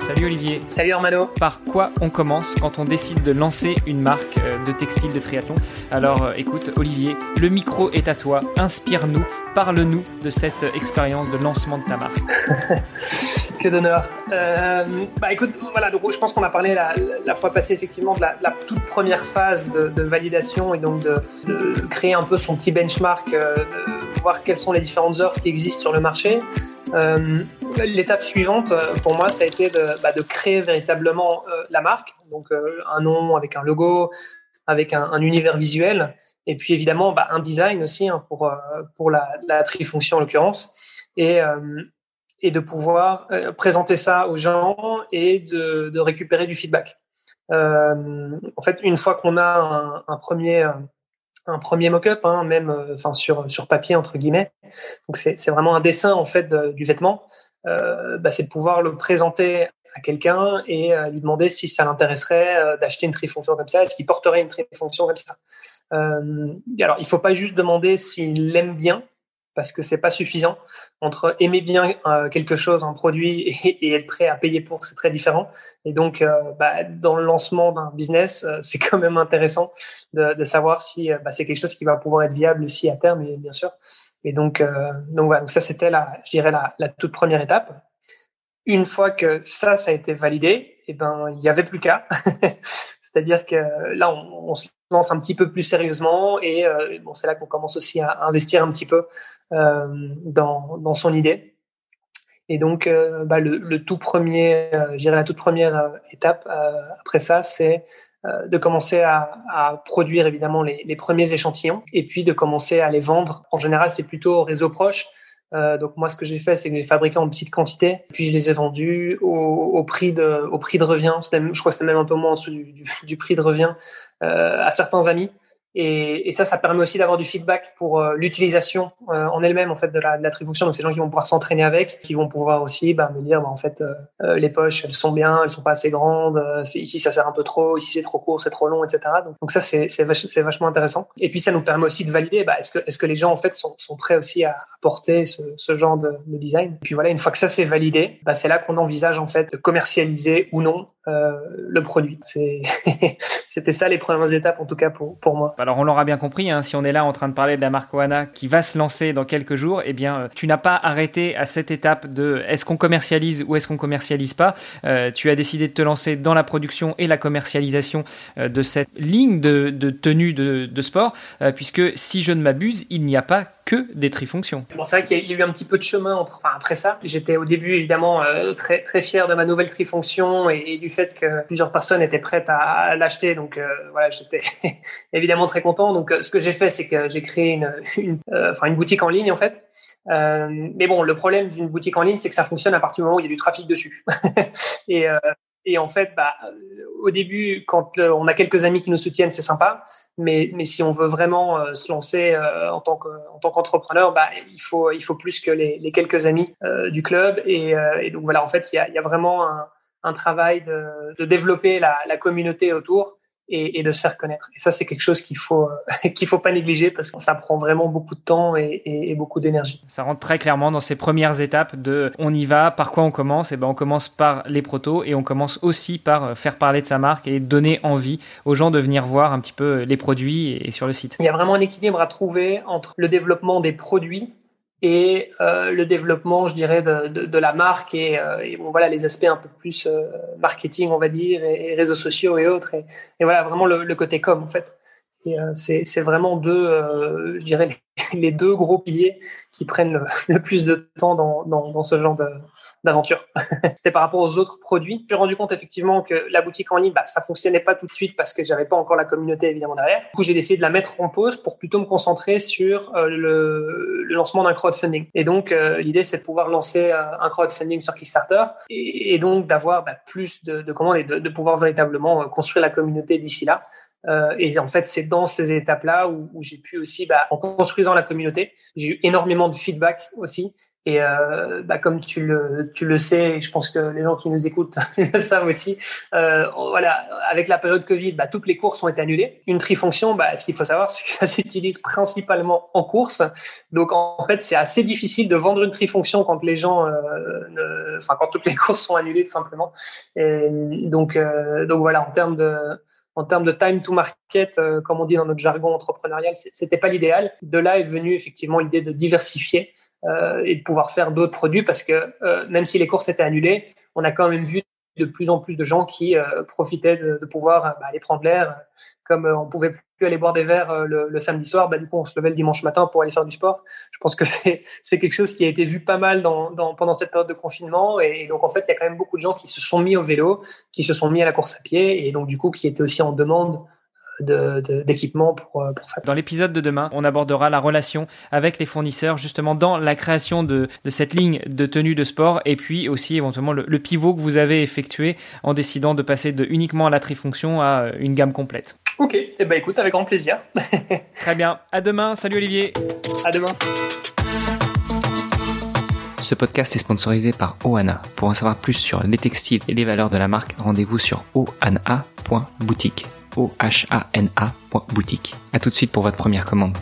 Salut Olivier. Salut Armano. Par quoi on commence quand on décide de lancer une marque euh, de textile de triathlon? Alors euh, écoute Olivier, le micro est à toi. Inspire-nous, parle-nous de cette expérience de lancement de ta marque. que d'honneur. Euh, bah écoute, voilà, donc je pense qu'on a parlé la, fois passée effectivement de la, toute première phase de, validation et donc de, créer un peu son petit benchmark, de voir quelles sont les différentes offres qui existent sur le marché. Euh, l'étape suivante, euh, pour moi, ça a été de, bah, créer véritablement euh, la marque, donc un nom avec un logo, avec un, univers visuel, et puis évidemment bah, un design aussi hein, pour, pour la, la trifonction en l'occurrence, et, de pouvoir présenter ça aux gens et de, récupérer du feedback. en fait, une fois qu'on a un premier un premier mock-up, hein, même euh, enfin sur sur papier entre guillemets. Donc c'est vraiment un dessin en fait du vêtement. Euh, bah, c'est de pouvoir le présenter à quelqu'un et euh, lui demander si ça l'intéresserait d'acheter une trifonction comme ça, est-ce qu'il porterait une trifonction comme ça. alors il faut pas juste demander s'il l'aime bien, parce que c'est pas suffisant. Entre aimer bien euh, quelque chose, un produit, et, être prêt à payer pour, c'est très différent. Et donc, euh, bah, dans le lancement d'un business, euh, c'est quand même intéressant de, de savoir si bah, c'est quelque chose qui va pouvoir être viable aussi à terme, et bien sûr. Et donc, donc voilà, ça c'était la, je dirais la, la, toute première étape. Une fois que ça, ça a été validé, et eh ben il y avait plus qu'à. C'est-à-dire que là, on, on se un petit peu plus sérieusement et euh, bon, c'est là qu'on commence aussi à investir un petit peu euh, dans, dans, son idée. Et donc, euh, bah, le, tout premier, la toute première étape après ça, c'est de commencer à, à, produire évidemment les, les, premiers échantillons et puis de commencer à les vendre. En général, c'est plutôt au réseau proche. Euh, donc moi, ce que j'ai fait, c'est que j'ai fabriqué en petite quantité, puis je les ai vendus au, prix de au prix de revient. je crois que c'était même un peu moins en dessous du prix de revient euh, à certains amis. Et, et, ça, ça permet aussi d'avoir du feedback pour euh, l'utilisation euh, en elle-même en fait de la, de la. Donc, c'est gens qui vont pouvoir s'entraîner avec, qui vont pouvoir aussi bah, me dire, bah, en fait, euh, les poches, elles sont bien, elles sont pas assez grandes. ici, ça sert un peu trop. Ici, c'est trop court, c'est trop long, etc. Donc, donc ça, c'est c'est vachement intéressant. Et puis, ça nous permet aussi de valider. Bah, est-ce que est-ce que les gens en fait sont, sont prêts aussi à porter ce, ce genre de, de, design. Et puis voilà, une fois que ça c'est validé, bah, c'est là qu'on envisage en fait de commercialiser ou non euh, le produit. C'était ça les premières étapes en tout cas pour moi. Alors on l'aura bien compris, hein, si on est là en train de parler de la marque Oana qui va se lancer dans quelques jours, eh bien euh, tu n'as pas arrêté à cette étape de est-ce qu'on commercialise ou est-ce qu'on commercialise pas. Euh, tu as décidé de te lancer dans la production et la commercialisation euh, de cette ligne de, tenue de, sport, puisque si je ne m'abuse, il n'y a pas que des trifonctions. Bon, c'est vrai qu'il y a eu un petit peu de chemin entre, après ça. J'étais au début évidemment euh, très très fier de ma nouvelle trifonction et, du fait que plusieurs personnes étaient prêtes à, l'acheter. Donc euh, voilà, j'étais évidemment très content. Donc euh, ce que j'ai fait, c'est que j'ai créé une, une, enfin, une boutique en ligne en fait. mais bon, le problème d'une boutique en ligne, c'est que ça fonctionne à partir du moment où il y a du trafic dessus. et, et en fait, bah, au début, quand on a quelques amis qui nous soutiennent, c'est sympa. Mais, mais si on veut vraiment euh, se lancer euh, en tant que, en tant qu'entrepreneur, bah, il faut, il faut plus que les, les quelques amis euh, du club. Et, et, donc voilà, en fait, il y a, il y a vraiment un, un travail de, de développer la, la communauté autour et, et, de se faire connaître. Et ça, c'est quelque chose qu'il faut euh, qu'il faut pas négliger parce que ça prend vraiment beaucoup de temps et, et beaucoup d'énergie. Ça rentre très clairement dans ces premières étapes de on y va, par quoi on commence? Et eh ben on commence par les protos et on commence aussi par euh, faire parler de sa marque et donner envie aux gens de venir voir un petit peu les produits et sur le site. Il y a vraiment un équilibre à trouver entre le développement des produits et euh, le développement, je dirais, de, de, de la marque et, euh, et, bon, voilà les aspects un peu plus euh, marketing, on va dire, et, réseaux sociaux et autres, et, et voilà vraiment le, le, côté com en fait. Et c'est vraiment deux, je dirais, les deux gros piliers qui prennent le, plus de temps dans, dans, dans ce genre d'aventure. C'était par rapport aux autres produits. Je suis rendu compte effectivement que la boutique en ligne, bah, ça fonctionnait pas tout de suite parce que j'avais pas encore la communauté évidemment derrière. Du coup, j'ai décidé de la mettre en pause pour plutôt me concentrer sur euh, le, le, lancement d'un crowdfunding. Et donc, euh, l'idée, c'est de pouvoir lancer euh, un crowdfunding sur Kickstarter et, et donc d'avoir bah, plus de, de commandes et de, de pouvoir véritablement construire la communauté d'ici là. Euh, et en fait, c'est dans ces étapes-là où, où j'ai pu aussi, bah, en construisant la communauté, j'ai eu énormément de feedback aussi. Et euh, bah, comme tu le, tu le sais, et je pense que les gens qui nous écoutent le savent aussi, euh, voilà, avec la période Covid, bah, toutes les courses ont été annulées. Une trifonction, bah, ce qu'il faut savoir, c'est que ça s'utilise principalement en course. Donc en fait, c'est assez difficile de vendre une trifonction quand les gens, euh, enfin quand toutes les courses sont annulées tout simplement. Et donc euh, donc voilà, en termes de en termes de time to market, euh, comme on dit dans notre jargon entrepreneurial, c'était pas l'idéal. De là est venue effectivement l'idée de diversifier euh, et de pouvoir faire d'autres produits parce que euh, même si les courses étaient annulées, on a quand même vu de plus en plus de gens qui euh, profitaient de, de pouvoir bah, aller prendre l'air, comme on pouvait aller boire des verres le, le, samedi soir, bah, du coup on se levait le dimanche matin pour aller faire du sport. Je pense que c'est quelque chose qui a été vu pas mal pendant cette période de confinement et, donc en fait il y a quand même beaucoup de gens qui se sont mis au vélo, qui se sont mis à la course à pied et donc du coup qui étaient aussi en demande d'équipement pour, pour ça. Dans l'épisode de demain, on abordera la relation avec les fournisseurs justement dans la création de, de cette ligne de tenue de sport et puis aussi éventuellement le, le, pivot que vous avez effectué en décidant de passer de uniquement à la trifonction à une gamme complète. Ok, et eh ben écoute, avec grand plaisir. Très bien, à demain, salut Olivier. À demain. Ce podcast est sponsorisé par Ohana. Pour en savoir plus sur les textiles et les valeurs de la marque, rendez-vous sur ohana.boutique. O-H-A-N-A.boutique. A tout de suite pour votre première commande.